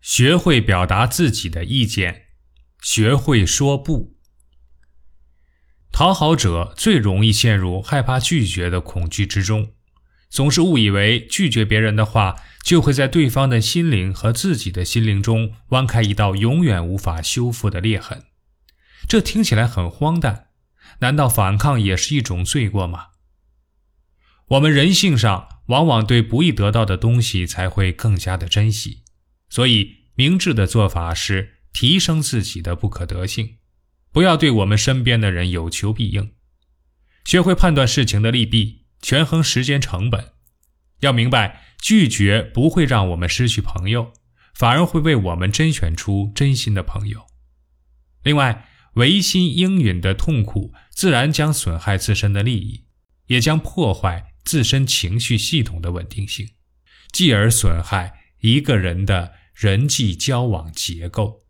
学会表达自己的意见，学会说不。讨好者最容易陷入害怕拒绝的恐惧之中，总是误以为拒绝别人的话，就会在对方的心灵和自己的心灵中挖开一道永远无法修复的裂痕。这听起来很荒诞，难道反抗也是一种罪过吗？我们人性上往往对不易得到的东西才会更加的珍惜。所以，明智的做法是提升自己的不可得性，不要对我们身边的人有求必应，学会判断事情的利弊，权衡时间成本。要明白，拒绝不会让我们失去朋友，反而会为我们甄选出真心的朋友。另外，违心应允的痛苦自然将损害自身的利益，也将破坏自身情绪系统的稳定性，继而损害一个人的。人际交往结构。